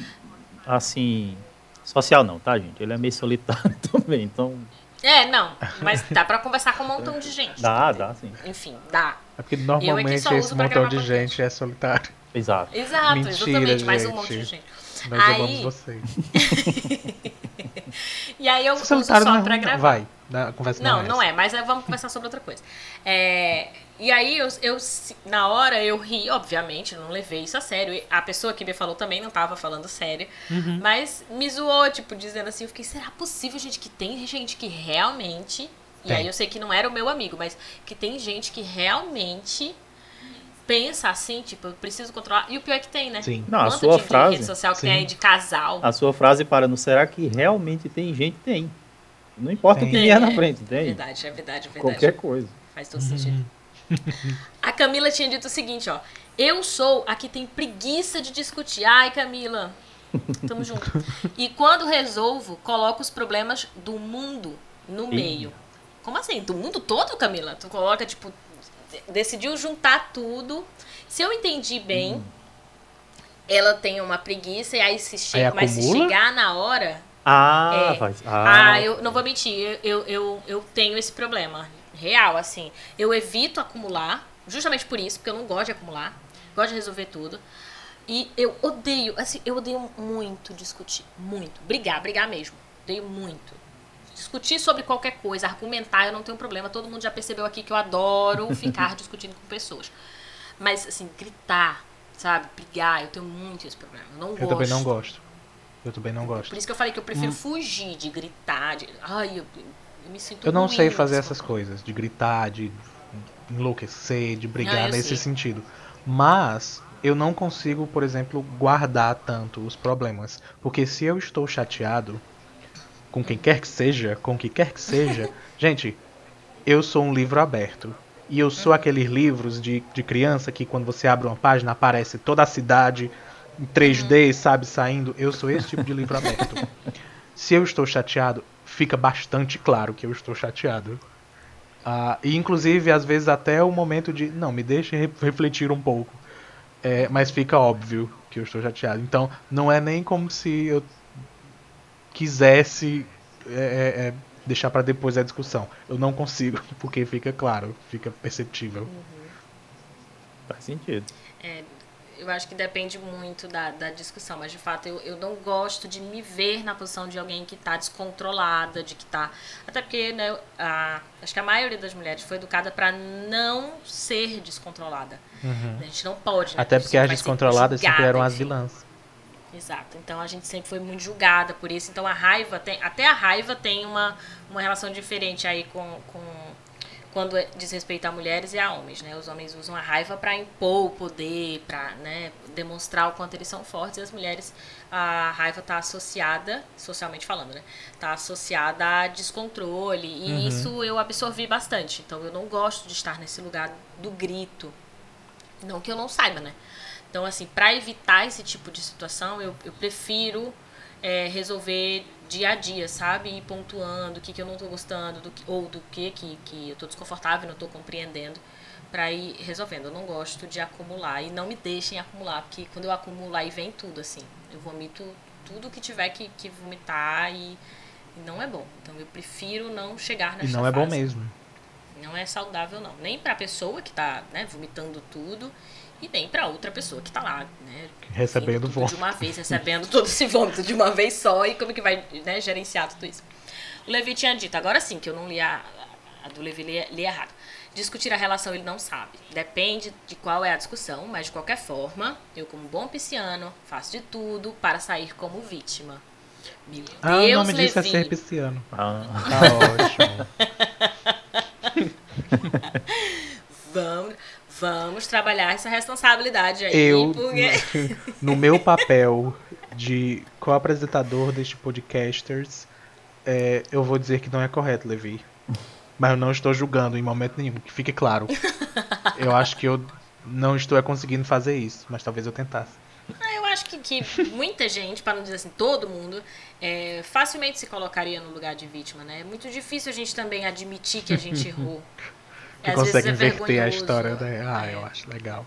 Speaker 3: assim social não, tá, gente? Ele é meio solitário (laughs) também, então
Speaker 2: é, não, mas dá pra conversar com um montão de gente.
Speaker 3: Dá, dá sim.
Speaker 2: Enfim, dá.
Speaker 1: É porque normalmente é esse montão de gente é solitário.
Speaker 3: Exato.
Speaker 2: Exato, Mentira, exatamente, gente. mais um monte de gente.
Speaker 1: Nós aí... amamos vocês. (laughs)
Speaker 2: e aí eu uso só não, pra gravar.
Speaker 1: Vai, na conversa
Speaker 2: não, não, é, não é, mas vamos conversar sobre outra coisa. É, e aí eu, eu, na hora eu ri, obviamente, não levei isso a sério. A pessoa que me falou também não tava falando sério,
Speaker 1: uhum.
Speaker 2: mas me zoou, tipo, dizendo assim, eu fiquei, será possível, gente, que tem gente que realmente. Tem. E aí eu sei que não era o meu amigo, mas que tem gente que realmente pensa assim, tipo, eu preciso controlar. E o pior é que tem, né?
Speaker 3: Sim. Não, a sua
Speaker 2: de
Speaker 3: frase.
Speaker 2: rede social que sim. tem aí de casal.
Speaker 3: A sua frase para no será que realmente tem gente? Tem. Não importa tem. quem é na frente, tem.
Speaker 2: É verdade, é verdade, é verdade.
Speaker 3: Qualquer coisa.
Speaker 2: Faz todo sentido. (laughs) a Camila tinha dito o seguinte, ó. Eu sou a que tem preguiça de discutir. Ai, Camila, tamo junto. E quando resolvo, coloco os problemas do mundo no meio. Como assim? Do mundo todo, Camila? Tu coloca, tipo, decidiu juntar tudo. Se eu entendi bem, hum. ela tem uma preguiça e aí se chega,
Speaker 1: aí
Speaker 2: mas se chegar na hora.
Speaker 3: Ah,
Speaker 2: é,
Speaker 3: faz. Ah,
Speaker 2: ah, eu não vou mentir, eu, eu, eu tenho esse problema real, assim. Eu evito acumular, justamente por isso, porque eu não gosto de acumular, gosto de resolver tudo. E eu odeio, assim, eu odeio muito discutir, muito. Brigar, brigar mesmo. Odeio muito. Discutir sobre qualquer coisa, argumentar, eu não tenho problema. Todo mundo já percebeu aqui que eu adoro ficar (laughs) discutindo com pessoas. Mas, assim, gritar, sabe? Brigar, eu tenho muito esse problema. Eu não
Speaker 1: eu
Speaker 2: gosto.
Speaker 1: também não gosto. Eu também não gosto.
Speaker 2: Por isso que eu falei que eu prefiro fugir de gritar, de. Ai, eu, eu me sinto
Speaker 1: Eu não sei fazer essas coisas, de gritar, de enlouquecer, de brigar
Speaker 2: Ah, eu
Speaker 1: nesse
Speaker 2: sei.
Speaker 1: sentido. Mas eu não consigo, por exemplo, guardar tanto os problemas. Porque se eu estou chateado com quem quer que seja, com que quer que seja, (laughs) gente, eu sou um livro aberto. E eu sou aqueles livros de, de criança que quando você abre uma página aparece toda a cidade em 3D, sabe, saindo. Eu sou esse tipo de livro aberto. Se eu estou chateado, fica bastante claro que eu estou chateado. Ah, e inclusive, às vezes, até o momento de. Não, me deixe re- (laughs) refletir um pouco. É, mas fica óbvio que eu estou chateado. Então, não é nem como se eu quisesse é, é, é, deixar para depois a discussão. Eu não consigo, (laughs) porque fica claro, fica perceptível.
Speaker 3: faz sentido.
Speaker 2: É, eu acho que depende muito da, da discussão, mas de fato eu, eu não gosto de me ver na posição de alguém que está descontrolada, de que tá. Até porque, né, a, acho que a maioria das mulheres foi educada para não ser descontrolada. A gente não pode. Né,
Speaker 1: Uhum. Até porque as
Speaker 2: vai ser
Speaker 1: descontroladas sempre eram as
Speaker 2: enfim.
Speaker 1: vilãs.
Speaker 2: Exato. Então a gente sempre foi muito julgada por isso. Então a raiva tem. Até a raiva tem uma, uma relação diferente aí com. com quando é- diz respeito a mulheres e a homens, né? Os homens usam a raiva para impor o poder, para né, demonstrar o quanto eles são fortes, e as mulheres, a raiva está associada, socialmente falando, né? Está associada a descontrole, e isso eu absorvi bastante. Então eu não gosto de estar nesse lugar do grito. Não que eu não saiba, né? Então, assim, para evitar esse tipo de situação, eu, eu prefiro é, resolver dia a dia, sabe? Ir pontuando o que, que eu não tô gostando, do que, ou do que, que, que eu tô desconfortável, não tô compreendendo, para ir resolvendo. Eu não gosto de acumular e não me deixem acumular, porque quando eu acumulo aí vem tudo, assim. Eu vomito tudo que tiver que, que vomitar e, e não é bom. Então, eu prefiro não chegar
Speaker 1: E
Speaker 2: nessa
Speaker 1: não é bom
Speaker 2: fase.
Speaker 1: mesmo.
Speaker 2: Não é saudável, não. Nem pra pessoa que tá, né, vomitando tudo e nem pra outra pessoa que tá lá, né?
Speaker 1: Recebendo vômito.
Speaker 2: de uma vez, recebendo todo esse vômito de uma vez só e como que vai né, gerenciar tudo isso. O Levi tinha dito, agora sim, que eu não li a, a do Levi li, li errado. Discutir a relação ele não sabe. Depende de qual é a discussão, mas de qualquer forma, eu como bom pisciano, faço de tudo para sair como vítima. Meu
Speaker 1: Ah,
Speaker 2: Deus,
Speaker 1: o nome disso é
Speaker 2: Levi.
Speaker 1: ser pisciano.
Speaker 3: Ah,
Speaker 1: Tá ótimo. (laughs) (laughs)
Speaker 2: Vamos, vamos trabalhar essa responsabilidade aí,
Speaker 1: Eu,
Speaker 2: porque... (laughs)
Speaker 1: no meu papel de co-apresentador deste podcasters, é, eu vou dizer que não é correto, Levi. Mas eu não estou julgando em momento nenhum, que fique claro. (laughs) Eu acho que eu não estou é, conseguindo fazer isso, mas talvez eu tentasse.
Speaker 2: Ah, eu acho que, que muita gente, para não dizer assim, todo mundo, é, facilmente se colocaria no lugar de vítima, né? É muito difícil a gente também admitir que a gente (laughs) errou.
Speaker 1: Que consegue
Speaker 2: é
Speaker 1: inverter a história, né? Ah,
Speaker 2: É.
Speaker 1: eu acho legal.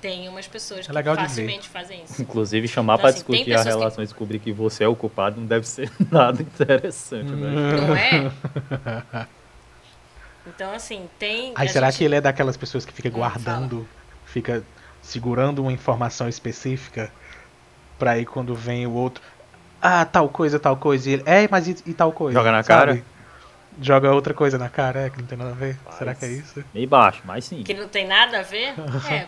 Speaker 2: Tem umas pessoas que
Speaker 1: É ver.
Speaker 2: facilmente fazem isso.
Speaker 3: inclusive, chamar
Speaker 2: Então,
Speaker 3: pra
Speaker 2: assim,
Speaker 3: discutir a
Speaker 2: pessoas que-
Speaker 3: relação e descobrir que você é o culpado não deve ser (laughs) nada interessante, né?
Speaker 2: Não é? (laughs) Então, assim, tem.
Speaker 1: Aí
Speaker 2: a
Speaker 1: será
Speaker 2: gente-
Speaker 1: que ele é daquelas pessoas que fica
Speaker 2: Hum,
Speaker 1: guardando, fica segurando uma informação específica pra aí quando vem o outro, ah, tal coisa, tal coisa, e ele, é, mas e, e tal coisa?
Speaker 3: Joga na
Speaker 1: sabe?
Speaker 3: cara?
Speaker 1: Joga outra coisa na cara, é, que não tem nada a ver.
Speaker 3: Faz.
Speaker 1: Será que é isso?
Speaker 3: Meio baixo, mas sim.
Speaker 2: Que não tem nada a ver? É.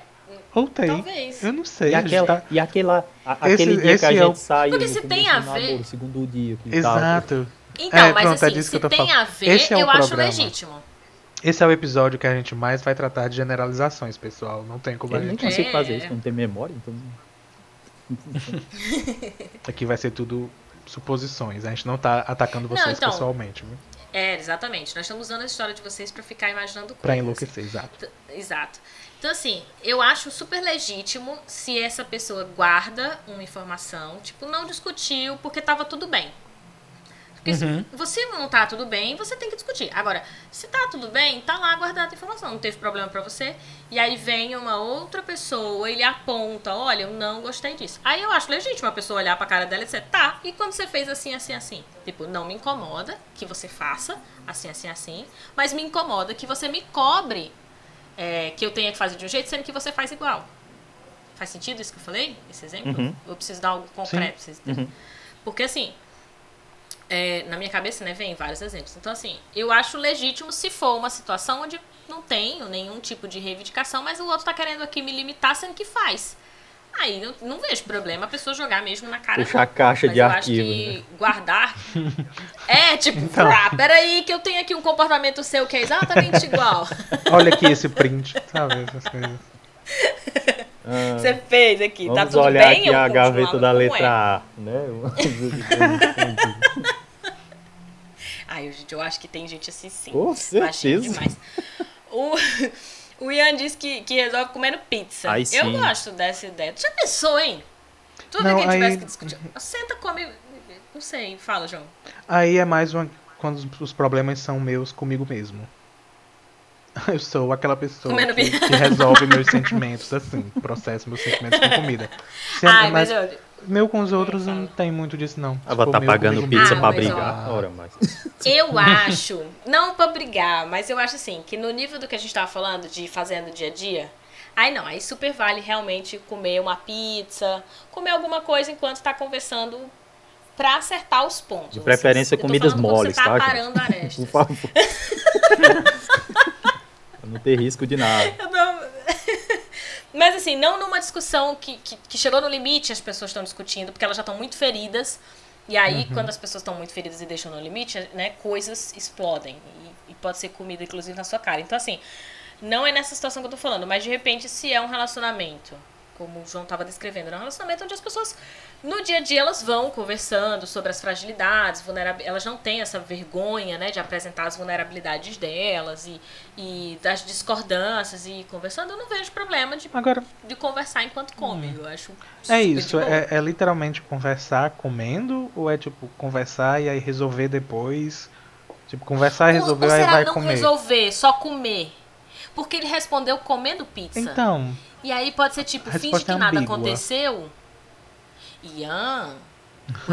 Speaker 1: Ou tem.
Speaker 2: Talvez.
Speaker 1: Eu não sei.
Speaker 3: E,
Speaker 1: gente
Speaker 3: aquela,
Speaker 1: tá-
Speaker 3: e aquela, a-
Speaker 1: Esse-
Speaker 3: aquele dia que
Speaker 1: esse
Speaker 3: a
Speaker 1: é
Speaker 3: gente
Speaker 1: o-
Speaker 3: saiu
Speaker 2: Porque se tem a ver-
Speaker 3: namoro, segundo dia que tal.
Speaker 1: Exato.
Speaker 2: Então,
Speaker 1: É,
Speaker 2: mas
Speaker 1: pronto, é
Speaker 2: assim,
Speaker 1: que
Speaker 2: se
Speaker 1: eu
Speaker 2: tem
Speaker 1: falando.
Speaker 2: a ver,
Speaker 1: Esse é o
Speaker 2: eu acho
Speaker 1: programa.
Speaker 2: legítimo.
Speaker 1: Esse é o episódio que a gente mais vai tratar de generalizações, pessoal. Não tem como a
Speaker 3: Eu nem
Speaker 1: gente.
Speaker 3: consigo
Speaker 2: É.
Speaker 3: fazer isso, não tem memória, então. (laughs)
Speaker 1: Aqui vai ser tudo suposições. A gente não tá atacando
Speaker 2: Não,
Speaker 1: vocês
Speaker 2: então,
Speaker 1: pessoalmente, viu?
Speaker 2: É, exatamente. Nós estamos usando a história de vocês pra ficar imaginando coisas.
Speaker 1: Pra enlouquecer, exato.
Speaker 2: Exato. Então, assim, eu acho super legítimo se essa pessoa guarda uma informação, tipo, não discutiu porque tava tudo bem. Porque uhum. se você não tá tudo bem, você tem que discutir. Agora, se tá tudo bem, tá lá guardada a informação, não teve problema para você. E aí vem uma outra pessoa, ele aponta, olha, eu não gostei disso. Aí eu acho legítimo a pessoa olhar pra cara dela e dizer, tá, e quando você fez assim, assim, assim? Tipo, não me incomoda que você faça assim, assim, assim, mas me incomoda que você me cobre é, que eu tenha que fazer de um jeito, sendo que você faz igual. Faz sentido isso que eu falei? Esse exemplo?
Speaker 3: Uhum.
Speaker 2: Eu preciso dar algo concreto. Uhum. Porque assim, é, na minha cabeça, né, vem vários exemplos. Então, assim, eu acho legítimo se for uma situação onde não tenho nenhum tipo de reivindicação, mas o outro tá querendo aqui me limitar, sendo que faz. Aí não, não vejo problema a pessoa jogar mesmo na cara.
Speaker 3: Puxar a caixa de arquivo. Né?
Speaker 2: guardar. (laughs) é, tipo, então. ah, peraí, que eu tenho aqui um comportamento seu que é exatamente igual. (laughs)
Speaker 1: Olha aqui esse print, sabe? Essas coisas. (laughs)
Speaker 2: Ah, Você fez aqui, tá tudo
Speaker 3: olhar
Speaker 2: bem?
Speaker 3: aqui a gaveta da letra
Speaker 2: é.
Speaker 3: A, né?
Speaker 2: Ai, gente, eu acho que tem gente assim sim.
Speaker 3: Com certeza.
Speaker 2: demais. O, o Ian disse que, que resolve comendo pizza.
Speaker 3: Aí
Speaker 2: eu
Speaker 3: sim.
Speaker 2: gosto dessa ideia. Tu já pensou, hein? Tudo
Speaker 1: Não,
Speaker 2: que a gente
Speaker 1: aí-
Speaker 2: tivesse que discutir. Senta, come. Não sei, fala, João.
Speaker 1: Aí é mais uma, quando os- problemas são meus comigo mesmo. (laughs) Eu sou aquela pessoa que,
Speaker 2: pizza.
Speaker 1: que resolve meus sentimentos assim, processo meus sentimentos com comida. (laughs)
Speaker 2: Ai, mas,
Speaker 1: mas
Speaker 2: eu,
Speaker 1: meu com os outros não tem muito disso não.
Speaker 3: Ela
Speaker 1: Se
Speaker 3: tá pagando
Speaker 1: comigo
Speaker 3: pizza
Speaker 2: Ah,
Speaker 3: pra
Speaker 2: mas,
Speaker 3: brigar.
Speaker 1: ó.
Speaker 3: Ora, mas.
Speaker 2: eu acho, não pra brigar, mas eu acho assim, que no nível do que a gente tava falando de fazendo dia a dia, aí não, aí super vale realmente comer uma pizza, comer alguma coisa enquanto tá conversando pra acertar os pontos.
Speaker 3: De preferência,
Speaker 2: tô
Speaker 3: comidas moles,
Speaker 2: você tá?
Speaker 3: tá, gente?
Speaker 2: parando arestas.
Speaker 3: Por favor. (laughs) pra não ter risco de nada.
Speaker 2: Eu não- Mas assim, não numa discussão que, que, que chegou no limite, as pessoas estão discutindo, porque elas já estão muito feridas. E aí, quando as pessoas estão muito feridas e deixam no limite, né, coisas explodem. E, e pode ser comida, inclusive, na sua cara. Então, assim, não é nessa situação que eu tô falando, mas de repente, se é um relacionamento, como o João estava descrevendo, é um relacionamento onde as pessoas, no dia a dia, elas vão conversando sobre as fragilidades, vulnerab- elas não têm essa vergonha, né, de apresentar as vulnerabilidades delas e, e das discordâncias e conversando, eu não vejo problema de,
Speaker 1: Agora,
Speaker 2: de conversar enquanto come. Eu acho
Speaker 1: é isso, é, é literalmente conversar comendo ou é tipo conversar e aí resolver depois? Tipo, conversar e
Speaker 2: Ou-
Speaker 1: resolver
Speaker 2: ou
Speaker 1: aí
Speaker 2: será
Speaker 1: vai
Speaker 2: não
Speaker 1: comer.
Speaker 2: resolver, só comer? Porque ele respondeu comendo pizza.
Speaker 1: Então,
Speaker 2: E aí pode ser tipo, finge que
Speaker 1: é
Speaker 2: nada aconteceu. Ian,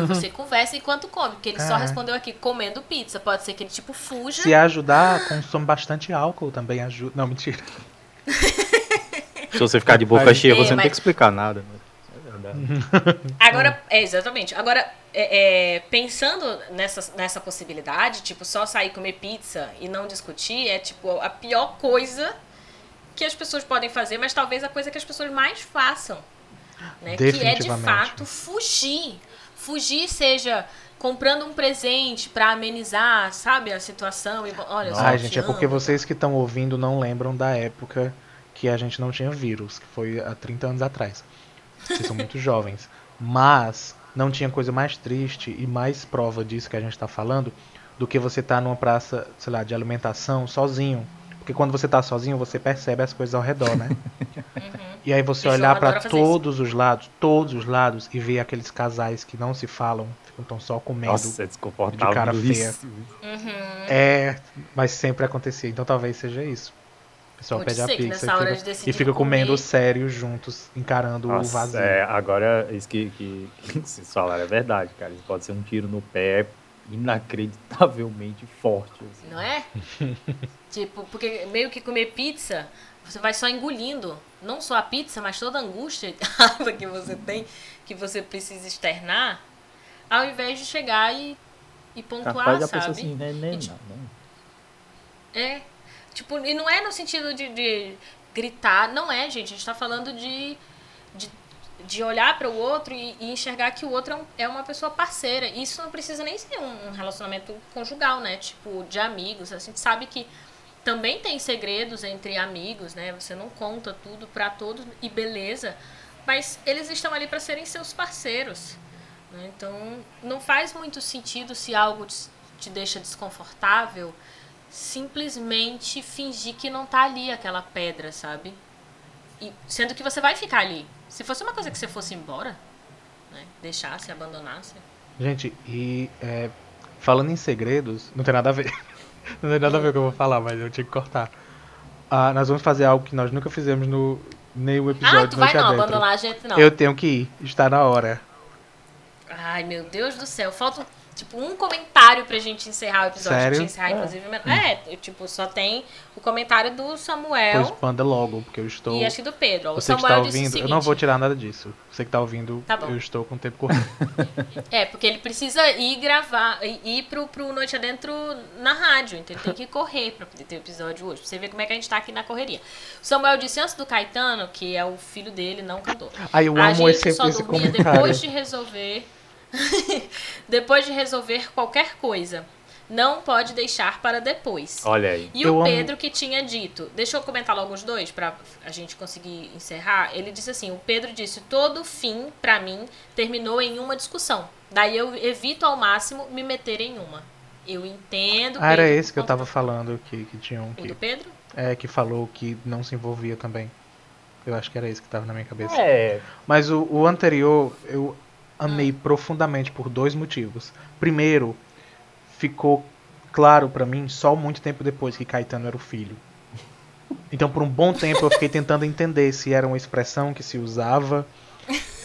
Speaker 2: você (laughs) conversa enquanto come. Porque ele só
Speaker 1: É.
Speaker 2: respondeu aqui comendo pizza. Pode ser que ele tipo fuja.
Speaker 1: se ajudar, consome bastante álcool também ajuda. Não, mentira. (laughs)
Speaker 3: Se você ficar de boca cheia,
Speaker 2: É,
Speaker 3: você não
Speaker 2: mas-
Speaker 3: tem que explicar nada. Né? É (laughs) verdade.
Speaker 2: Agora, é, exatamente. Agora, é, é, pensando nessa, nessa possibilidade, tipo, só sair comer pizza e não discutir é, tipo, a pior coisa que as pessoas podem fazer, mas talvez a coisa que as pessoas mais façam. Né? Que é, de fato, fugir. Fugir seja comprando um presente pra amenizar, sabe, a situação. E, olha,
Speaker 1: Ai,
Speaker 2: te
Speaker 1: gente, é porque vocês que estão ouvindo não lembram da época que a gente não tinha vírus, que foi há 30 anos atrás. Vocês são muito (laughs) jovens. Mas não tinha coisa mais triste e mais prova disso que a gente tá falando do que você tá numa praça, sei lá, de alimentação sozinho. Porque quando você tá sozinho, você percebe as coisas ao redor, né? (laughs) E aí você
Speaker 2: João
Speaker 1: olhar
Speaker 2: fazer
Speaker 1: todos os lados, todos os lados, e ver aqueles casais que não se falam, ficam tão só comendo.
Speaker 3: Nossa, é desconfortável.
Speaker 1: de cara feia.
Speaker 3: isso.
Speaker 2: Uhum.
Speaker 1: É, mas sempre acontecia, então talvez seja isso. O pessoal
Speaker 2: Pode
Speaker 1: pede a pizza e
Speaker 2: de
Speaker 1: fica, e fica
Speaker 2: comer-
Speaker 1: comendo sério juntos, encarando o
Speaker 3: Nossa,
Speaker 1: vazio.
Speaker 3: é, agora, isso que, que, (laughs) que vocês falaram é verdade, cara. Isso pode ser um tiro no pé inacreditavelmente (laughs) forte. assim.
Speaker 2: Não é? (laughs) tipo, porque meio que comer pizza, você vai só engolindo. Não só a pizza, mas toda a angústia (laughs) que você tem, que você precisa externar, ao invés de chegar e, e pontuar, sabe?
Speaker 3: assim, né? né,
Speaker 2: E,
Speaker 3: não, não.
Speaker 2: É. Tipo, e não é no sentido de, de gritar, não é, gente. A gente tá falando de, de, de olhar para o outro e, e enxergar que o outro é, um- é uma pessoa parceira. Isso não precisa nem ser um, relacionamento conjugal, né? Tipo, de amigos. A gente sabe que também tem segredos entre amigos, né? Você não conta tudo para todos e beleza. Mas eles estão ali para serem seus parceiros. né? Então, não faz muito sentido se algo te, te deixa desconfortável simplesmente fingir que não tá ali aquela pedra, sabe? E, sendo que você vai ficar ali. Se fosse uma coisa que você fosse embora, né? Deixasse, abandonasse.
Speaker 1: Gente, e é, Falando em segredos, não tem nada a ver. (laughs) não tem nada a ver com o que eu vou falar, mas eu tinha que cortar. Ah, nós vamos fazer algo que nós nunca fizemos no nenhum episódio
Speaker 2: Ah, tu vai não,
Speaker 1: Adentro.
Speaker 2: abandonar a gente não.
Speaker 1: Eu tenho que ir, está na hora.
Speaker 2: Ai, meu Deus do céu. Falta, tipo, um comentário pra gente encerrar o episódio.
Speaker 1: Sério?
Speaker 2: Encerrar, inclusive. É, tipo, só tem o comentário do Samuel
Speaker 1: Pois manda logo, porque eu estou.
Speaker 2: e acho que do Pedro. O
Speaker 1: Você que
Speaker 2: Samuel
Speaker 1: está
Speaker 2: disse o
Speaker 1: ouvindo,
Speaker 2: seguinte.
Speaker 1: eu não vou tirar nada disso. Você que está ouvindo,
Speaker 2: Tá
Speaker 1: eu estou com o tempo correndo. (laughs)
Speaker 2: É, porque ele precisa ir gravar, ir ir pro, pro Noite Adentro na rádio. Então ele tem que (laughs) correr pra poder ter o episódio hoje. Pra você ver como é que a gente tá aqui na correria. O Samuel disse antes do Caetano, que é o filho dele, não cantor.
Speaker 1: Ai, eu
Speaker 2: a
Speaker 1: amo
Speaker 2: gente
Speaker 1: esse,
Speaker 2: só
Speaker 1: esse
Speaker 2: dormia
Speaker 1: comentário.
Speaker 2: depois de resolver. (laughs) depois de resolver qualquer coisa. Não pode deixar para depois.
Speaker 3: Olha aí.
Speaker 2: E
Speaker 1: Eu
Speaker 2: o
Speaker 1: amo-
Speaker 2: Pedro que tinha dito, deixa eu comentar logo os dois pra a gente conseguir encerrar. Ele disse assim: o Pedro disse: todo fim, pra mim, terminou em uma discussão. Daí eu evito ao máximo me meter em uma. Eu entendo.
Speaker 1: Ah, era
Speaker 2: Pedro,
Speaker 1: esse que eu tava falando que, que tinha um
Speaker 2: O
Speaker 1: que,
Speaker 2: do Pedro?
Speaker 1: é, que falou que não se envolvia também. Eu acho que era esse que tava na minha cabeça.
Speaker 3: É,
Speaker 1: Mas o, o anterior eu amei profundamente por dois motivos. Primeiro, ficou claro pra mim só muito tempo depois que Caetano era o filho. Então, por um bom tempo eu fiquei tentando entender se era uma expressão que se usava,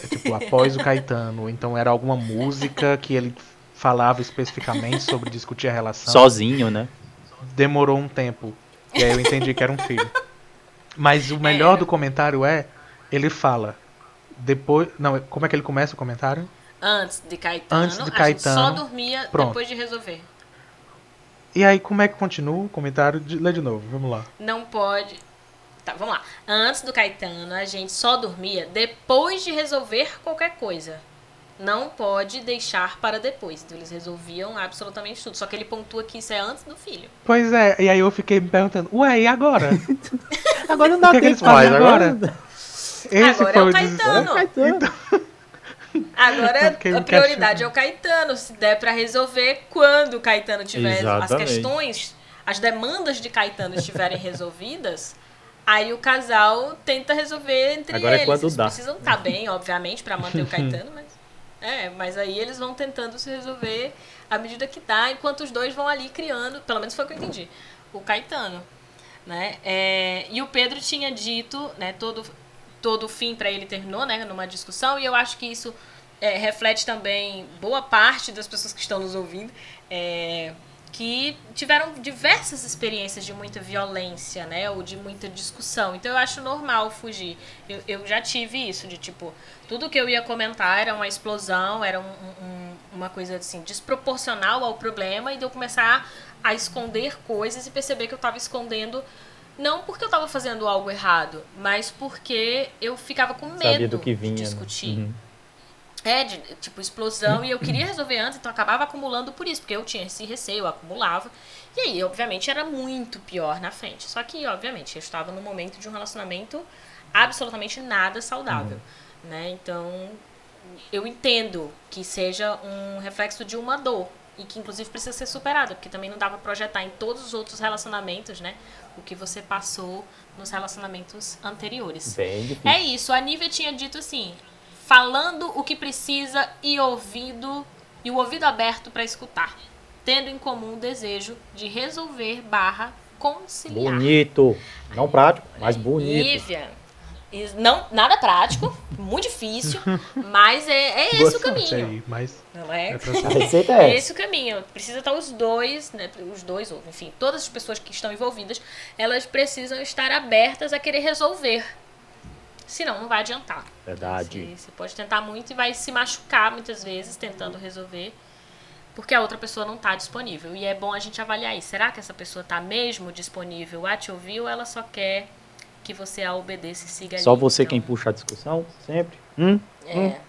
Speaker 1: tipo, após o Caetano, ou então era alguma música que ele falava especificamente sobre discutir a relação
Speaker 3: sozinho, né?
Speaker 1: demorou um tempo. E aí eu entendi que era um filho. Mas o melhor
Speaker 2: É.
Speaker 1: do comentário é, ele fala, depois, não, como é que ele começa o comentário?
Speaker 2: Antes de Caetano.
Speaker 1: Antes de
Speaker 2: A gente
Speaker 1: Caetano,
Speaker 2: só dormia
Speaker 1: pronto.
Speaker 2: depois de resolver.
Speaker 1: E aí como é que continua o comentário? De, lê de novo, vamos lá.
Speaker 2: Não pode. Tá, vamos lá. Antes do Caetano, a gente só dormia depois de resolver qualquer coisa. Não pode deixar para depois. Então eles resolviam absolutamente tudo. Só que ele pontua que isso é antes do filho.
Speaker 1: Pois é, e aí eu fiquei me perguntando, ué, e agora? (laughs)
Speaker 3: Agora não
Speaker 1: o
Speaker 3: dá
Speaker 1: que, é que eles
Speaker 3: tempo
Speaker 1: fazem
Speaker 3: mais,
Speaker 1: agora? Esse
Speaker 2: Agora
Speaker 1: foi
Speaker 2: é o
Speaker 1: o
Speaker 2: Caetano.
Speaker 1: desespero.
Speaker 2: Agora
Speaker 1: Fiquei
Speaker 2: a prioridade é o Caetano. Se der para resolver quando o Caetano tiver as
Speaker 3: Exatamente.
Speaker 2: questões, as demandas de Caetano estiverem resolvidas, aí o casal tenta resolver entre
Speaker 3: Agora é
Speaker 2: eles.
Speaker 3: quando
Speaker 2: eles
Speaker 3: dá.
Speaker 2: precisam estar bem, obviamente, para manter o Caetano, mas é, mas aí eles vão tentando se resolver à medida que dá, enquanto os dois vão ali criando, pelo menos foi o que eu entendi, o Caetano, né? É, e o Pedro tinha dito, né, todo todo fim para ele terminou, né, numa discussão, e eu acho que isso é, reflete também boa parte das pessoas que estão nos ouvindo, é, que tiveram diversas experiências de muita violência, né, ou de muita discussão. Então eu acho normal fugir. Eu, eu já tive isso, de tipo, tudo que eu ia comentar era uma explosão, era um- um- uma coisa assim, desproporcional ao problema, e de eu começar a esconder coisas e perceber que eu estava escondendo não porque eu estava fazendo algo errado, mas porque eu ficava com medo
Speaker 3: Sabia do que vinha.
Speaker 2: de
Speaker 3: né?
Speaker 2: discutir.
Speaker 3: Uhum.
Speaker 2: É, de, tipo, explosão, e eu queria resolver antes, então eu acabava acumulando por isso, porque eu tinha esse receio, eu acumulava. E aí, obviamente, era muito pior na frente. Só que, obviamente, eu estava no momento de um relacionamento absolutamente nada saudável, né? Então, eu entendo que seja um reflexo de uma dor e que inclusive precisa ser superada, porque também não dá pra projetar em todos os outros relacionamentos, né, o que você passou nos relacionamentos anteriores. É isso, a Nívia tinha dito assim, falando o que precisa e ouvindo e o ouvido aberto para escutar, tendo em comum o desejo de resolver barra conciliar.
Speaker 3: Bonito. Não prático, mas bonito.
Speaker 2: Nívia, não, nada prático, muito difícil, (laughs) mas é, é esse o caminho.
Speaker 1: aí, mas
Speaker 2: Não é?
Speaker 1: é (laughs)
Speaker 2: É
Speaker 3: é
Speaker 2: esse o caminho. Precisa estar os dois, né? Os dois, ou enfim, todas as pessoas que estão envolvidas, elas precisam estar abertas a querer resolver. Senão, não vai adiantar.
Speaker 3: Verdade.
Speaker 2: Você, você pode tentar muito e vai se machucar muitas vezes tentando resolver, porque a outra pessoa não está disponível. E é bom a gente avaliar isso. Será que essa pessoa está mesmo disponível a te ouvir ou ela só quer que você a obedeça e siga
Speaker 3: Só
Speaker 2: ali?
Speaker 3: você
Speaker 2: Então,
Speaker 3: quem puxa a discussão, sempre. Hum?
Speaker 2: é.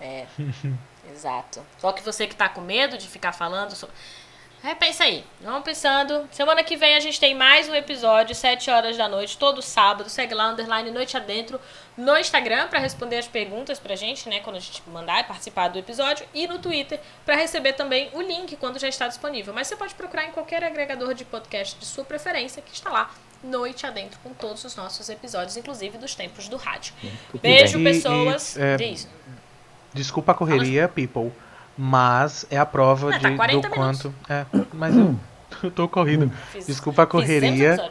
Speaker 2: É. (laughs) Exato. Só que você que tá com medo de ficar falando. So... Repensa aí. Vamos pensando. Semana que vem a gente tem mais um episódio, 7 horas da noite, todo sábado. Segue lá, underline Noite Adentro, no Instagram, pra responder as perguntas pra gente, né? Quando a gente mandar e participar do episódio. E no Twitter, pra receber também o link quando já está disponível. Mas você pode procurar em qualquer agregador de podcast de sua preferência, que está lá, Noite Adentro, com todos os nossos episódios, inclusive dos tempos do rádio.
Speaker 3: Muito
Speaker 2: Beijo,
Speaker 1: bem. E-
Speaker 2: pessoas.
Speaker 1: e, é,
Speaker 2: Diz.
Speaker 1: Desculpa a correria, people, Mas é a prova
Speaker 2: Ah,
Speaker 1: de,
Speaker 2: tá, 40
Speaker 1: do quanto. É, mas eu, eu (laughs) tô corrido.
Speaker 2: Fiz-
Speaker 1: Desculpa a correria,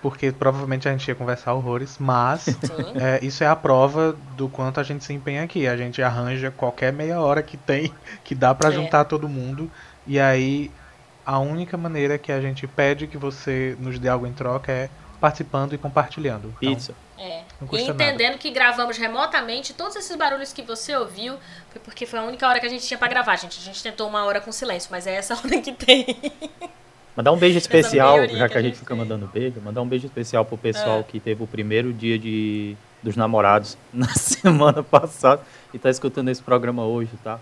Speaker 1: porque provavelmente a gente ia conversar horrores, mas é, isso é a prova do quanto a gente se empenha aqui. A gente arranja qualquer meia hora que tem, que dá pra
Speaker 2: É.
Speaker 1: juntar todo mundo. E aí, a única maneira que a gente pede que você nos dê algo em troca é participando e compartilhando. Então,
Speaker 3: Pizza.
Speaker 2: É. E
Speaker 1: custa nada.
Speaker 2: entendendo que gravamos remotamente, todos esses barulhos que você ouviu foi porque foi a única hora que a gente tinha pra gravar, gente. A gente tentou uma hora com silêncio, mas é essa (laughs) hora que tem.
Speaker 3: Mandar um beijo especial, já
Speaker 2: que
Speaker 3: que
Speaker 2: a
Speaker 3: gente
Speaker 2: gente
Speaker 3: fica mandando beijo, mandar um beijo especial pro pessoal
Speaker 2: É.
Speaker 3: que teve o primeiro dia de, dos namorados (laughs) na semana passada e tá escutando esse programa hoje, tá?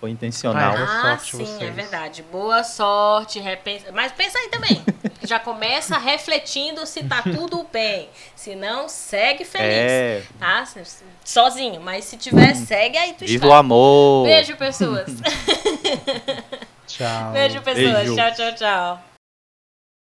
Speaker 3: Foi intencional.
Speaker 1: Ah, Boa
Speaker 2: ah,
Speaker 1: sorte
Speaker 2: sim,
Speaker 1: vocês.
Speaker 2: é verdade. Boa sorte, repensa. Mas pensa aí também. Já começa refletindo se tá (laughs) tudo bem. Se não, segue feliz.
Speaker 3: É,
Speaker 2: Tá? Sozinho. Mas se tiver, segue aí tu
Speaker 3: viva o amor!
Speaker 2: Beijo, pessoas. (laughs)
Speaker 1: Tchau.
Speaker 2: Beijo, pessoas.
Speaker 3: Beijo.
Speaker 2: Tchau, tchau, tchau.